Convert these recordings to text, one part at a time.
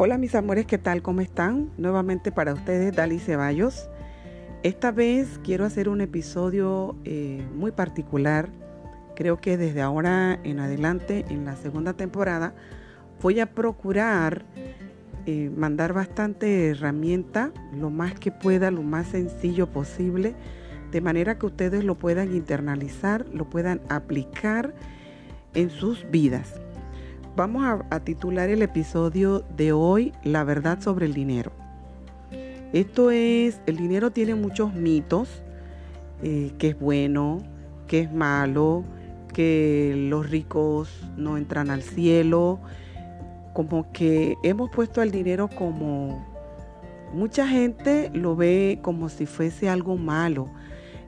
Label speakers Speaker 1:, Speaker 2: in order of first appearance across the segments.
Speaker 1: Hola mis amores, ¿qué tal? ¿Cómo están? Nuevamente para ustedes, Dali Ceballos. Esta vez quiero hacer un episodio eh, muy particular. Creo que desde ahora en adelante, en la segunda temporada, voy a procurar eh, mandar bastante herramienta, lo más que pueda, lo más sencillo posible, de manera que ustedes lo puedan internalizar, lo puedan aplicar en sus vidas vamos a, titular el episodio de hoy La verdad sobre el dinero. Esto es, el dinero tiene muchos mitos, eh, que es bueno, que es malo, que los ricos no entran al cielo, como que hemos puesto al dinero como mucha gente lo ve como si fuese algo malo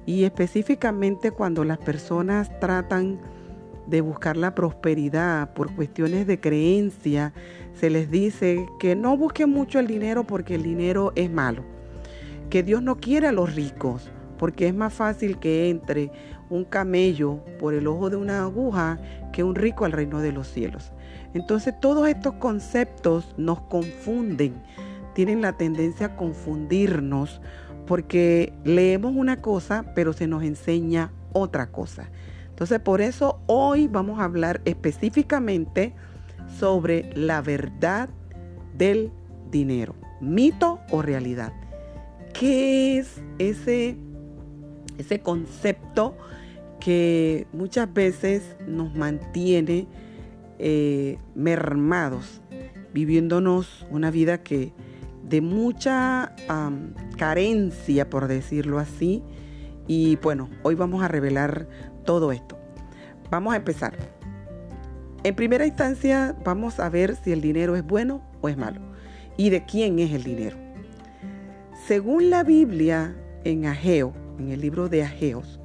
Speaker 1: y específicamente cuando las personas tratan de buscar la prosperidad por cuestiones de creencia, se les dice que no busquen mucho el dinero porque el dinero es malo, que Dios no quiere a los ricos porque es más fácil que entre un camello por el ojo de una aguja que un rico al reino de los cielos. Entonces todos estos conceptos nos confunden, tienen la tendencia a confundirnos porque leemos una cosa pero se nos enseña otra cosa. Entonces, por eso hoy vamos a hablar específicamente sobre la verdad del dinero, mito o realidad. ¿Qué es ese, ese concepto que muchas veces nos mantiene eh, mermados, viviéndonos una vida que de mucha carencia, por decirlo así. Y bueno, hoy vamos a revelar todo esto. Vamos a empezar. En primera instancia, vamos a ver si el dinero es bueno o es malo y de quién es el dinero. Según la Biblia en Ageo, en el libro de Ageos,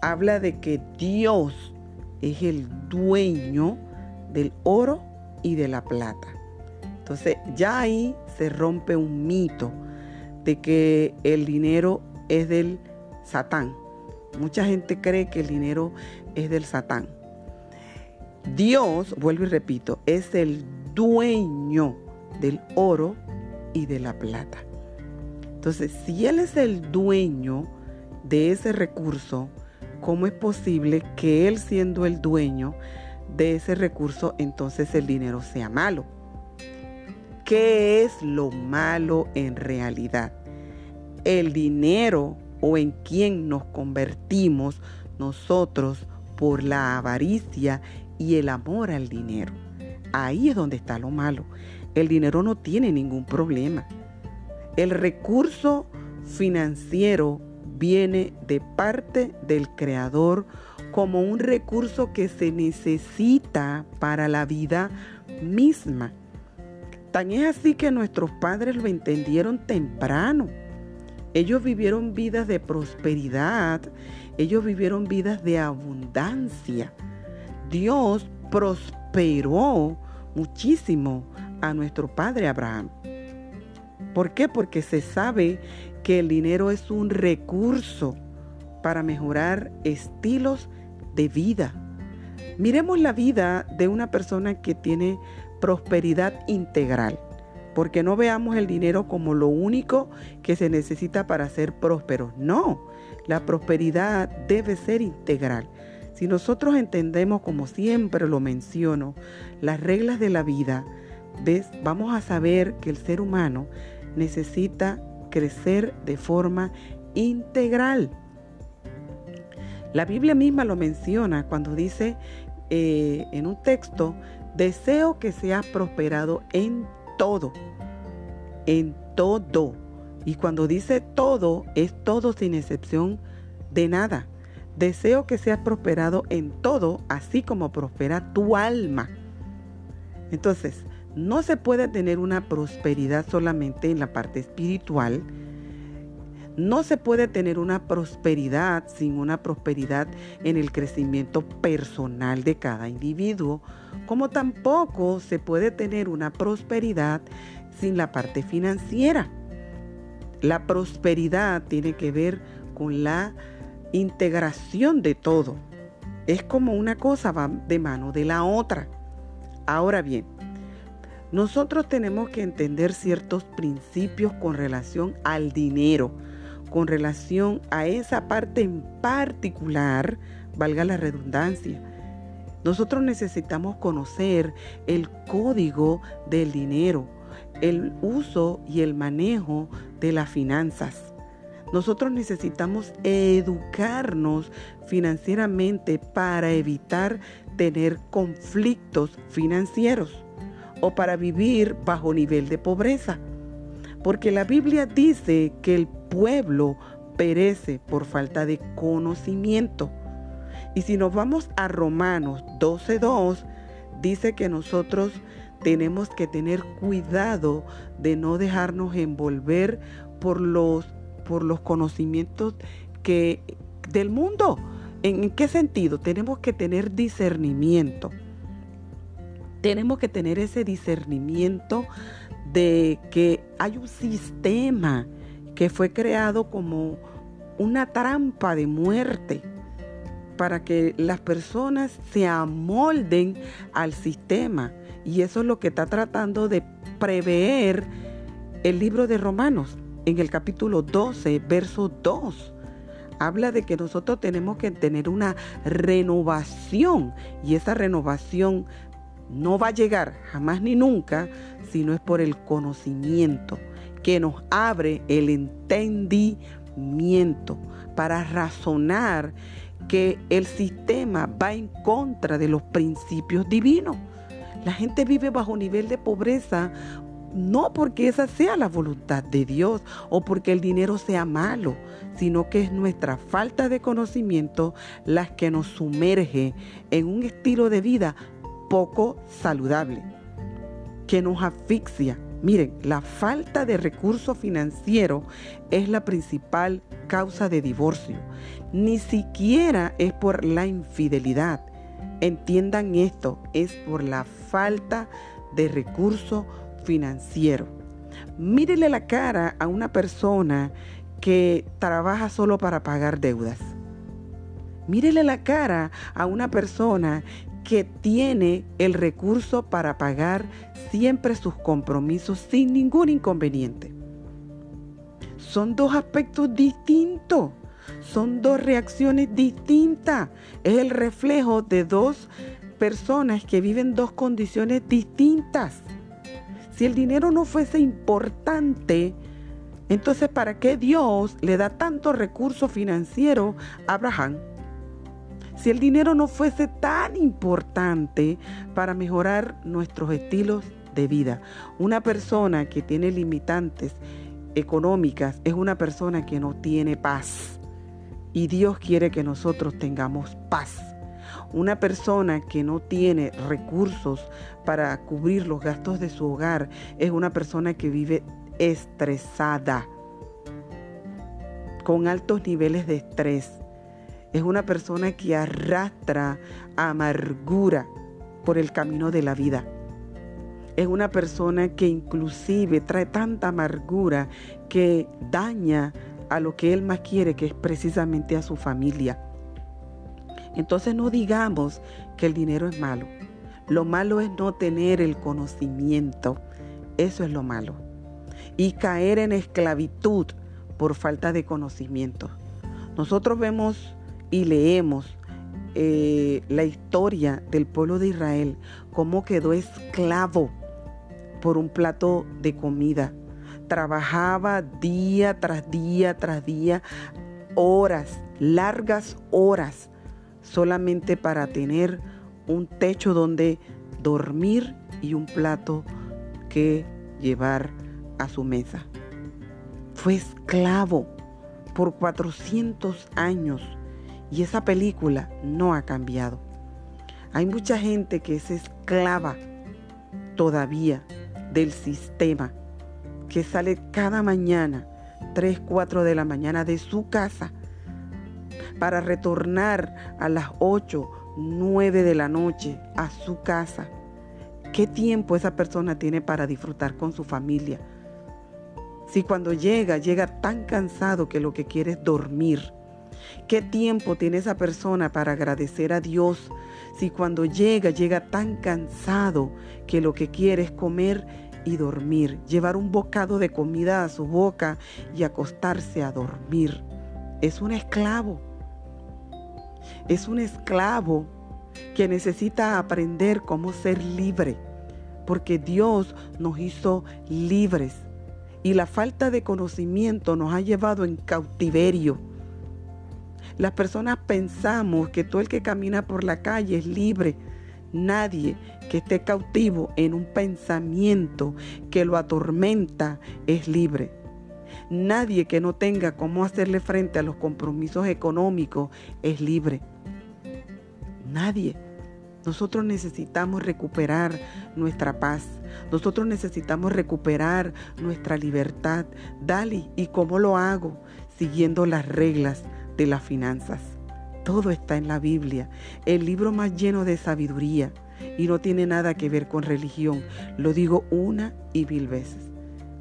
Speaker 1: habla de que Dios es el dueño del oro y de la plata. Entonces ya ahí se rompe un mito de que el dinero es del Satán. Mucha gente cree que el dinero es del Satán. Dios, vuelvo y repito, es el dueño del oro y de la plata. Entonces, si Él es el dueño de ese recurso, ¿cómo es posible que Él siendo el dueño de ese recurso, entonces el dinero sea malo? ¿Qué es lo malo en realidad? El dinero o en quién nos convertimos nosotros por la avaricia y el amor al dinero. Ahí es donde está lo malo. El dinero no tiene ningún problema. El recurso financiero viene de parte del creador como un recurso que se necesita para la vida misma. Tan es así que nuestros padres lo entendieron temprano ellos vivieron vidas de prosperidad, ellos vivieron vidas de abundancia. Dios prosperó muchísimo a nuestro padre Abraham. ¿Por qué? Porque se sabe que el dinero es un recurso para mejorar estilos de vida. Miremos la vida de una persona que tiene prosperidad integral porque no veamos el dinero como lo único que se necesita para ser prósperos. No, la prosperidad debe ser integral. Si nosotros entendemos, como siempre lo menciono, las reglas de la vida, ¿ves? vamos a saber que el ser humano necesita crecer de forma integral. La Biblia misma lo menciona cuando dice eh, en un texto, deseo que seas prosperado en todo, en todo. Y cuando dice todo, es todo sin excepción de nada. Deseo que seas prosperado en todo, así como prospera tu alma. Entonces, no se puede tener una prosperidad solamente en la parte espiritual. No se puede tener una prosperidad sin una prosperidad en el crecimiento personal de cada individuo como tampoco se puede tener una prosperidad sin la parte financiera. La prosperidad tiene que ver con la integración de todo. Es como una cosa va de mano de la otra. Ahora bien, nosotros tenemos que entender ciertos principios con relación al dinero, con relación a esa parte en particular, valga la redundancia. Nosotros necesitamos conocer el código del dinero, el uso y el manejo de las finanzas. Nosotros necesitamos educarnos financieramente para evitar tener conflictos financieros o para vivir bajo nivel de pobreza. Porque la Biblia dice que el pueblo perece por falta de conocimiento. Y si nos vamos a Romanos 12.2, dice que nosotros tenemos que tener cuidado de no dejarnos envolver por los, por los conocimientos que, del mundo. ¿En qué sentido? Tenemos que tener discernimiento. Tenemos que tener ese discernimiento de que hay un sistema que fue creado como una trampa de muerte para que las personas se amolden al sistema y eso es lo que está tratando de prever el libro de Romanos en el capítulo 12, verso 2. Habla de que nosotros tenemos que tener una renovación y esa renovación no va a llegar jamás ni nunca si no es por el conocimiento que nos abre el entendimiento para razonar que el sistema va en contra de los principios divinos. La gente vive bajo nivel de pobreza no porque esa sea la voluntad de Dios o porque el dinero sea malo, sino que es nuestra falta de conocimiento la que nos sumerge en un estilo de vida poco saludable, que nos asfixia. Miren, la falta de recursos financieros es la principal causa de divorcio. Ni siquiera es por la infidelidad Entiendan esto, es por la falta de recurso financiero. Mírele la cara a una persona que trabaja solo para pagar deudas. Mírele la cara a una persona que tiene el recurso para pagar siempre sus compromisos sin ningún inconveniente. Son dos aspectos distintos. Son dos reacciones distintas. Es el reflejo de dos personas que viven dos condiciones distintas. Si el dinero no fuese importante, entonces ¿para qué Dios le da tanto recurso financiero a Abraham? Si el dinero no fuese tan importante para mejorar nuestros estilos de vida, una persona que tiene limitantes económicas es una persona que no tiene paz. Y Dios quiere que nosotros tengamos paz. Una persona que no tiene recursos para cubrir los gastos de su hogar es una persona que vive estresada, con altos niveles de estrés. Es una persona que arrastra amargura por el camino de la vida. Es una persona que inclusive trae tanta amargura que daña a lo que Él más quiere, que es precisamente a su familia. Entonces no digamos que el dinero es malo. Lo malo es no tener el conocimiento. Eso es lo malo. Y caer en esclavitud por falta de conocimiento. Nosotros vemos y leemos eh, la historia del pueblo de Israel, cómo quedó esclavo por un plato de comida trabajaba día tras día tras día, horas, largas horas, solamente para tener un techo donde dormir y un plato que llevar a su mesa. Fue esclavo por 400 años y esa película no ha cambiado. Hay mucha gente que es esclava todavía del sistema que sale cada mañana, 3, 4 de la mañana de su casa, para retornar a las 8, 9 de la noche a su casa. ¿Qué tiempo esa persona tiene para disfrutar con su familia? Si cuando llega, llega tan cansado que lo que quiere es dormir. ¿Qué tiempo tiene esa persona para agradecer a Dios si cuando llega llega tan cansado que lo que quiere es comer y dormir, llevar un bocado de comida a su boca y acostarse a dormir? Es un esclavo. Es un esclavo que necesita aprender cómo ser libre, porque Dios nos hizo libres y la falta de conocimiento nos ha llevado en cautiverio. Las personas pensamos que todo el que camina por la calle es libre. Nadie que esté cautivo en un pensamiento que lo atormenta es libre. Nadie que no tenga cómo hacerle frente a los compromisos económicos es libre. Nadie. Nosotros necesitamos recuperar nuestra paz. Nosotros necesitamos recuperar nuestra libertad. Dale, ¿y cómo lo hago? Siguiendo las reglas de las finanzas. Todo está en la Biblia, el libro más lleno de sabiduría y no tiene nada que ver con religión. Lo digo una y mil veces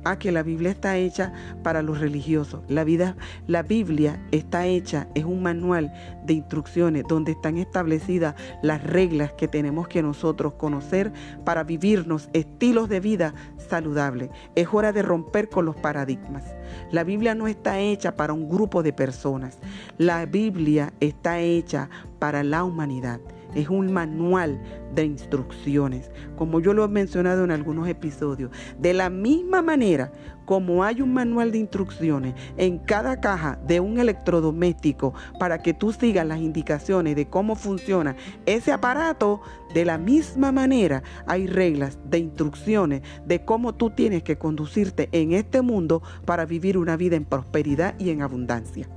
Speaker 1: a que la Biblia está hecha para los religiosos. La, vida, la Biblia está hecha, es un manual de instrucciones donde están establecidas las reglas que tenemos que nosotros conocer para vivirnos estilos de vida saludables. Es hora de romper con los paradigmas. La Biblia no está hecha para un grupo de personas. La Biblia está hecha para la humanidad es un manual de instrucciones, como yo lo he mencionado en algunos episodios. De la misma manera como hay un manual de instrucciones en cada caja de un electrodoméstico para que tú sigas las indicaciones de cómo funciona ese aparato, de la misma manera hay reglas de instrucciones de cómo tú tienes que conducirte en este mundo para vivir una vida en prosperidad y en abundancia.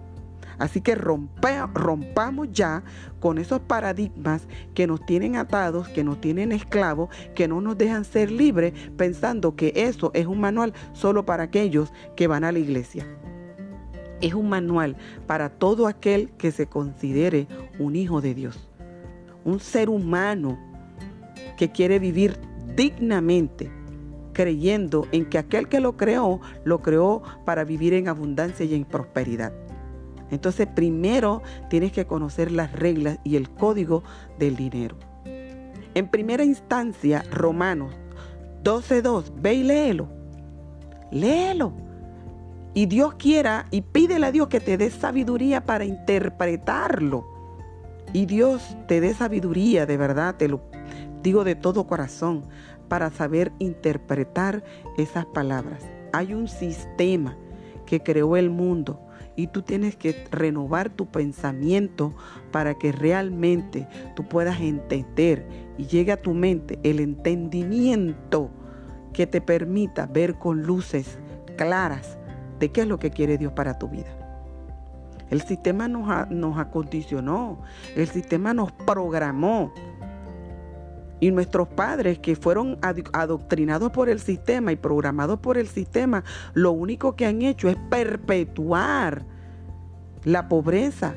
Speaker 1: Así que rompamos ya con esos paradigmas que nos tienen atados, que nos tienen esclavos, que no nos dejan ser libres, pensando que eso es un manual solo para aquellos que van a la iglesia. Es un manual para todo aquel que se considere un hijo de Dios, un ser humano que quiere vivir dignamente, creyendo en que aquel que lo creó, lo creó para vivir en abundancia y en prosperidad. Entonces primero tienes que conocer las reglas y el código del dinero. En primera instancia, Romanos 12.2, ve y léelo. Léelo. Y Dios quiera y pídele a Dios que te dé sabiduría para interpretarlo. Y Dios te dé sabiduría, de verdad, te lo digo de todo corazón, para saber interpretar esas palabras. Hay un sistema que creó el mundo y tú tienes que renovar tu pensamiento para que realmente tú puedas entender y llegue a tu mente el entendimiento que te permita ver con luces claras de qué es lo que quiere Dios para tu vida. El sistema nos, acondicionó, el sistema nos programó. Y nuestros padres que fueron adoctrinados por el sistema y programados por el sistema, lo único que han hecho es perpetuar la pobreza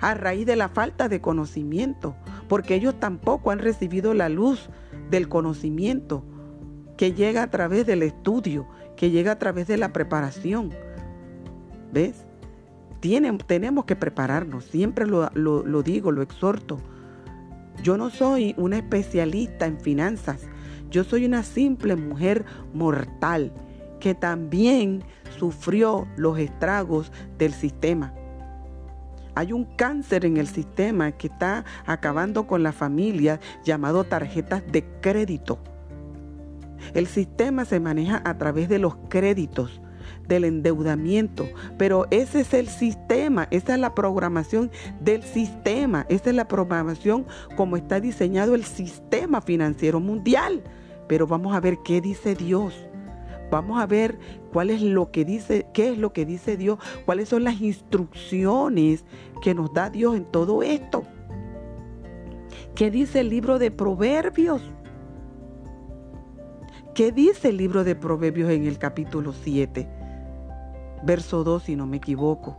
Speaker 1: a raíz de la falta de conocimiento, porque ellos tampoco han recibido la luz del conocimiento que llega a través del estudio, que llega a través de la preparación. ¿Ves? tenemos que prepararnos, siempre lo digo, lo exhorto yo no soy una especialista en finanzas. Yo soy una simple mujer mortal que también sufrió los estragos del sistema. Hay un cáncer en el sistema que está acabando con la familia llamado tarjetas de crédito. El sistema se maneja a través de los créditos del endeudamiento. Pero ese es el sistema, esa es la programación del sistema, esa es la programación como está diseñado el sistema financiero mundial. Pero vamos a ver qué dice Dios. Vamos a ver cuál es lo que dice, qué es lo que dice Dios, cuáles son las instrucciones que nos da Dios en todo esto. ¿Qué dice el libro de Proverbios? ¿Qué dice el libro de Proverbios en el capítulo 7? Verso 2, si no me equivoco.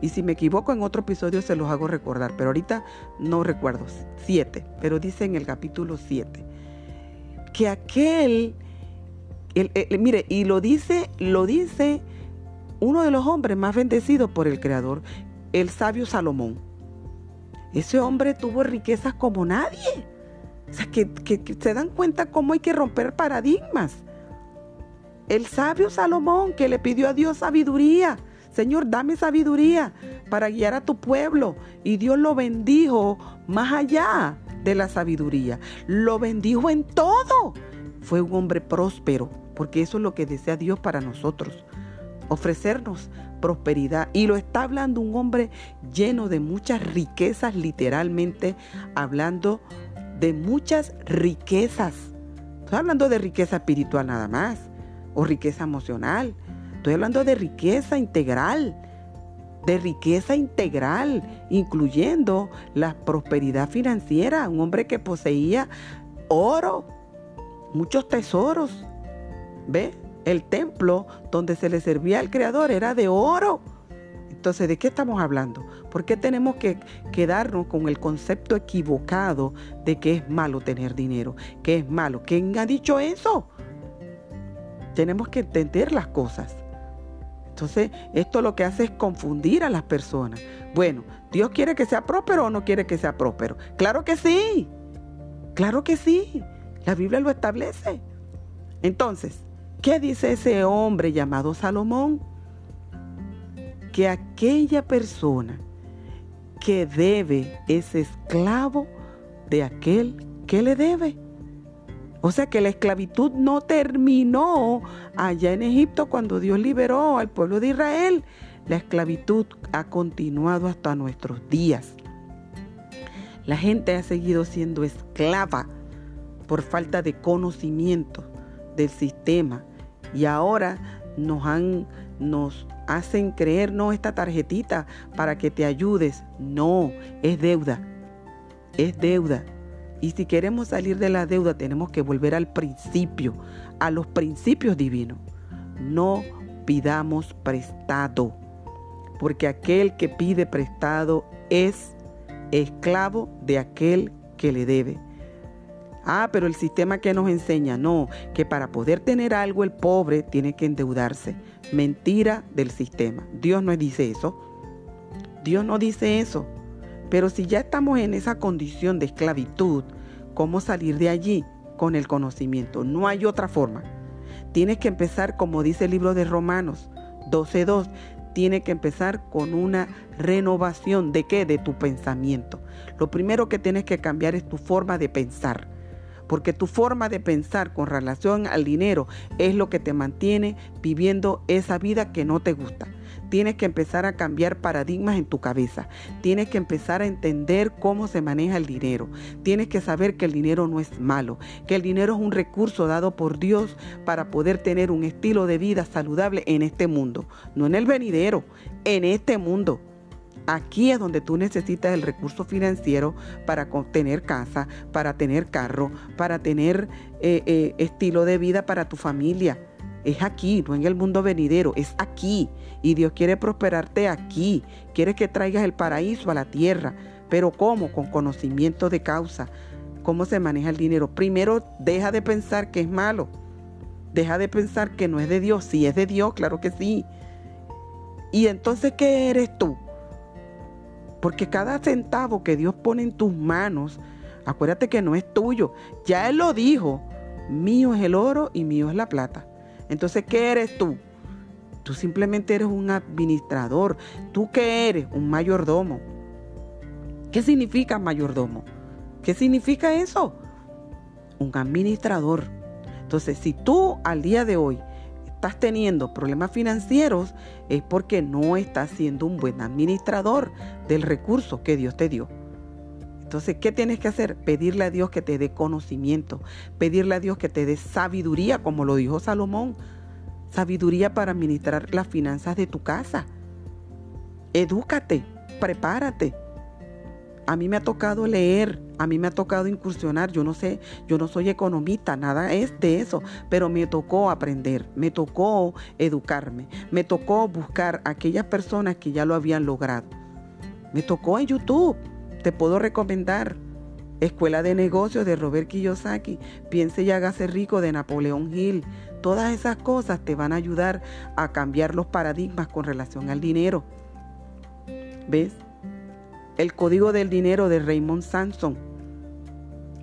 Speaker 1: Y si me equivoco en otro episodio se los hago recordar, pero ahorita no recuerdo. 7, pero dice en el capítulo 7 que aquel, mire, y lo dice, lo dice uno de los hombres más bendecidos por el Creador, el sabio Salomón. Ese hombre tuvo riquezas como nadie. O sea, que, se dan cuenta cómo hay que romper paradigmas. El sabio Salomón que le pidió a Dios sabiduría. Señor, dame sabiduría para guiar a tu pueblo. Y Dios lo bendijo más allá de la sabiduría. Lo bendijo en todo. Fue un hombre próspero, porque eso es lo que desea Dios para nosotros. Ofrecernos prosperidad. Y lo está hablando un hombre lleno de muchas riquezas, literalmente hablando de muchas riquezas. Estoy hablando de riqueza espiritual nada más, o riqueza emocional. Estoy hablando de riqueza integral, de riqueza integral, incluyendo la prosperidad financiera. Un hombre que poseía oro, muchos tesoros. ¿Ve? El templo donde se le servía al Creador era de oro. Entonces, ¿de qué estamos hablando? ¿Por qué tenemos que quedarnos con el concepto equivocado de que es malo tener dinero? ¿Qué es malo? ¿Quién ha dicho eso? Tenemos que entender las cosas. Entonces, esto lo que hace es confundir a las personas. Bueno, ¿Dios quiere que sea próspero o no quiere que sea próspero? Claro que sí. Claro que sí. La Biblia lo establece. Entonces, ¿Qué dice ese hombre llamado Salomón? Que aquella persona que debe es esclavo de aquel que le debe. O sea que la esclavitud no terminó allá en Egipto cuando Dios liberó al pueblo de Israel. La esclavitud ha continuado hasta nuestros días. La gente ha seguido siendo esclava por falta de conocimiento del sistema y ahora nos han nos hacen creer no esta tarjetita para que te ayudes. No, es deuda. Es deuda. Y si queremos salir de la deuda, tenemos que volver al principio, a los principios divinos. No pidamos prestado, porque aquel que pide prestado es esclavo de aquel que le debe. Ah, pero el sistema que nos enseña, no, que para poder tener algo el pobre tiene que endeudarse. Mentira del sistema. Dios no dice eso. Dios no dice eso. Pero si ya estamos en esa condición de esclavitud, ¿cómo salir de allí? Con el conocimiento. No hay otra forma. Tienes que empezar, como dice el libro de Romanos 12.2, tiene que empezar con una renovación de qué? De tu pensamiento. Lo primero que tienes que cambiar es tu forma de pensar porque tu forma de pensar con relación al dinero es lo que te mantiene viviendo esa vida que no te gusta. Tienes que empezar a cambiar paradigmas en tu cabeza. Tienes que empezar a entender cómo se maneja el dinero. Tienes que saber que el dinero no es malo, que el dinero es un recurso dado por Dios para poder tener un estilo de vida saludable en este mundo, no en el venidero, en este mundo. Aquí es donde tú necesitas el recurso financiero para tener casa, para tener carro, para tener eh, eh, estilo de vida para tu familia. Es aquí, no en el mundo venidero, es aquí. Y Dios quiere prosperarte aquí. Quiere que traigas el paraíso a la tierra. Pero ¿cómo? Con conocimiento de causa. ¿Cómo se maneja el dinero? Primero, deja de pensar que es malo. Deja de pensar que no es de Dios. Si es de Dios, claro que sí. Y entonces, ¿qué eres tú? Porque cada centavo que Dios pone en tus manos, acuérdate que no es tuyo. Ya Él lo dijo. Mío es el oro y mío es la plata. Entonces, ¿qué eres tú? Tú simplemente eres un administrador. ¿Tú qué eres? Un mayordomo. ¿Qué significa mayordomo? ¿Qué significa eso? Un administrador. Entonces, si tú al día de hoy estás teniendo problemas financieros es porque no estás siendo un buen administrador del recurso que Dios te dio. Entonces, ¿qué tienes que hacer? Pedirle a Dios que te dé conocimiento, pedirle a Dios que te dé sabiduría, como lo dijo Salomón, sabiduría para administrar las finanzas de tu casa. Edúcate, prepárate, a mí me ha tocado leer, a mí me ha tocado incursionar, yo no sé, yo no soy economista, nada es de eso, pero me tocó aprender, me tocó educarme, me tocó buscar a aquellas personas que ya lo habían logrado. Me tocó en YouTube, te puedo recomendar. Escuela de Negocios de Robert Kiyosaki, Piense y hágase rico de Napoleón Hill. Todas esas cosas te van a ayudar a cambiar los paradigmas con relación al dinero. ¿Ves? El código del dinero de Raymond Samson.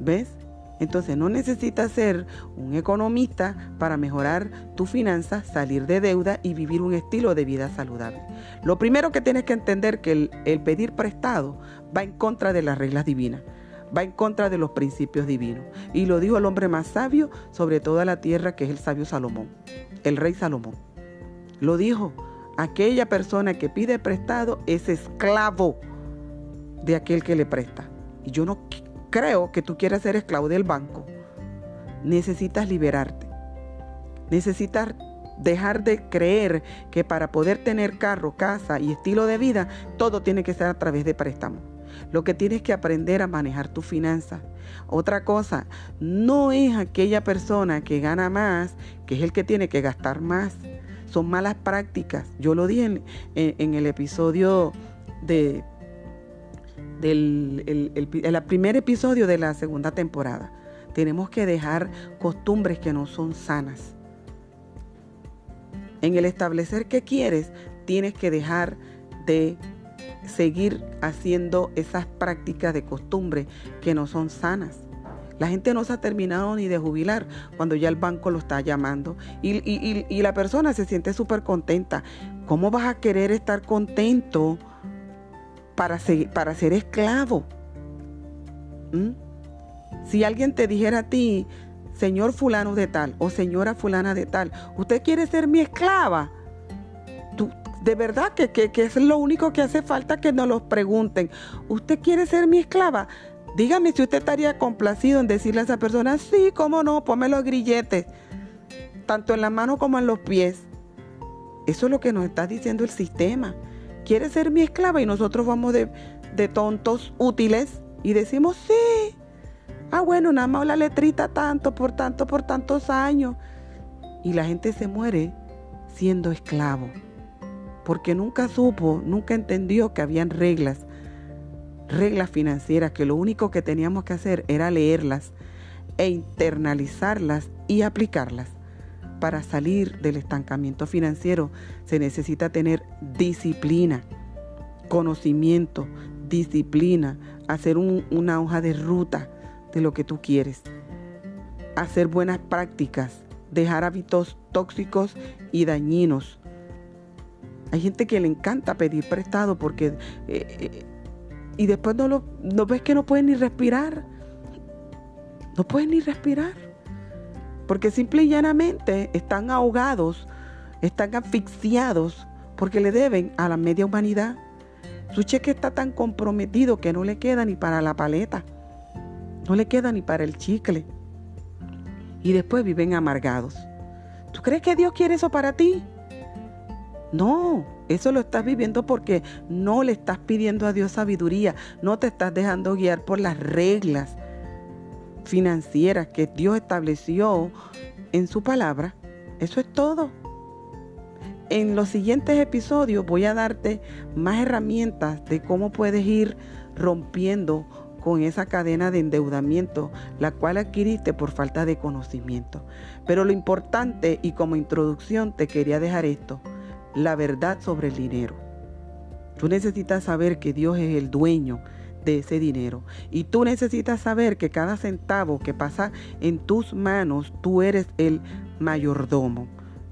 Speaker 1: ¿Ves? Entonces no necesitas ser un economista para mejorar tu finanzas, salir de deuda y vivir un estilo de vida saludable. Lo primero que tienes que entender que el, el, pedir prestado va en contra de las reglas divinas, va en contra de los principios divinos. Y lo dijo el hombre más sabio sobre toda la tierra, que es el sabio Salomón, el rey Salomón. Lo dijo, aquella persona que pide prestado es esclavo de aquel que le presta. Y yo no creo que tú quieras ser esclavo del banco. Necesitas liberarte. Necesitas dejar de creer que para poder tener carro, casa y estilo de vida, todo tiene que ser a través de préstamos. Lo que tienes que aprender a manejar tus finanzas. Otra cosa, no es aquella persona que gana más, que es el que tiene que gastar más. Son malas prácticas. Yo lo dije en, en el episodio de del el, primer episodio de la segunda temporada. Tenemos que dejar costumbres que no son sanas. En el establecer qué quieres, tienes que dejar de seguir haciendo esas prácticas de costumbre que no son sanas. La gente no se ha terminado ni de jubilar cuando ya el banco lo está llamando y, y la persona se siente súper contenta. ¿Cómo vas a querer estar contento para ser, para ser esclavo. ¿Mm? Si alguien te dijera a ti, señor fulano de tal o señora fulana de tal, ¿usted quiere ser mi esclava? Tú, de verdad que, que, es lo único que hace falta que nos lo pregunten. ¿Usted quiere ser mi esclava? Dígame si usted estaría complacido en decirle a esa persona, sí, cómo no, ponme los grilletes, tanto en la mano como en los pies. Eso es lo que nos está diciendo el sistema. ¿Quieres ser mi esclava? Y nosotros vamos de, tontos útiles y decimos, sí. Ah, bueno, nada más la letrita tanto, por tanto, por tantos años. Y la gente se muere siendo esclavo. Porque nunca supo, nunca entendió que habían reglas, reglas financieras, que lo único que teníamos que hacer era leerlas e internalizarlas y aplicarlas para salir del estancamiento financiero se necesita tener disciplina, conocimiento, disciplina, hacer una hoja de ruta de lo que tú quieres, hacer buenas prácticas, dejar hábitos tóxicos y dañinos. Hay gente que le encanta pedir prestado porque eh, eh, y después no lo no ves que no pueden ni respirar. No pueden ni respirar porque simple y llanamente están ahogados, están asfixiados porque le deben a la media humanidad. Su cheque está tan comprometido que no le queda ni para la paleta, no le queda ni para el chicle. Y después viven amargados. ¿Tú crees que Dios quiere eso para ti? No, eso lo estás viviendo porque no le estás pidiendo a Dios sabiduría, no te estás dejando guiar por las reglas financieras que Dios estableció en su palabra. Eso es todo. En los siguientes episodios voy a darte más herramientas de cómo puedes ir rompiendo con esa cadena de endeudamiento, la cual adquiriste por falta de conocimiento. Pero lo importante y como introducción te quería dejar esto, la verdad sobre el dinero. Tú necesitas saber que Dios es el dueño ese dinero. Y tú necesitas saber que cada centavo que pasa en tus manos, tú eres el mayordomo.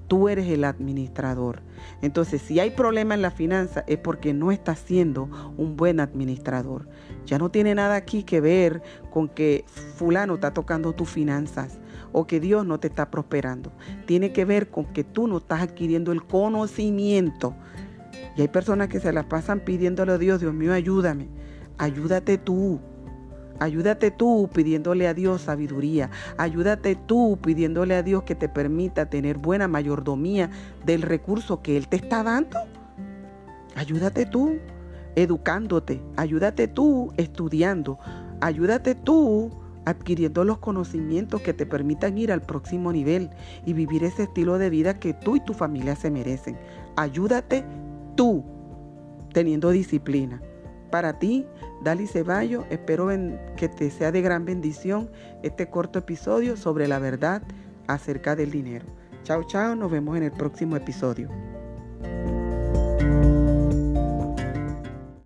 Speaker 1: Tú eres el administrador. Entonces, si hay problema en la finanza es porque no estás siendo un buen administrador. Ya no tiene nada aquí que ver con que fulano está tocando tus finanzas o que Dios no te está prosperando. Tiene que ver con que tú no estás adquiriendo el conocimiento. Y hay personas que se las pasan pidiéndole a Dios, Dios mío, ayúdame. Ayúdate tú. Ayúdate tú pidiéndole a Dios sabiduría. Ayúdate tú pidiéndole a Dios que te permita tener buena mayordomía del recurso que Él te está dando. Ayúdate tú educándote. Ayúdate tú estudiando. Ayúdate tú adquiriendo los conocimientos que te permitan ir al próximo nivel y vivir ese estilo de vida que tú y tu familia se merecen. Ayúdate tú teniendo disciplina. Para ti, Dali Ceballo, espero que te sea de gran bendición este corto episodio sobre la verdad acerca del dinero. Chao, chao, nos vemos en el próximo episodio.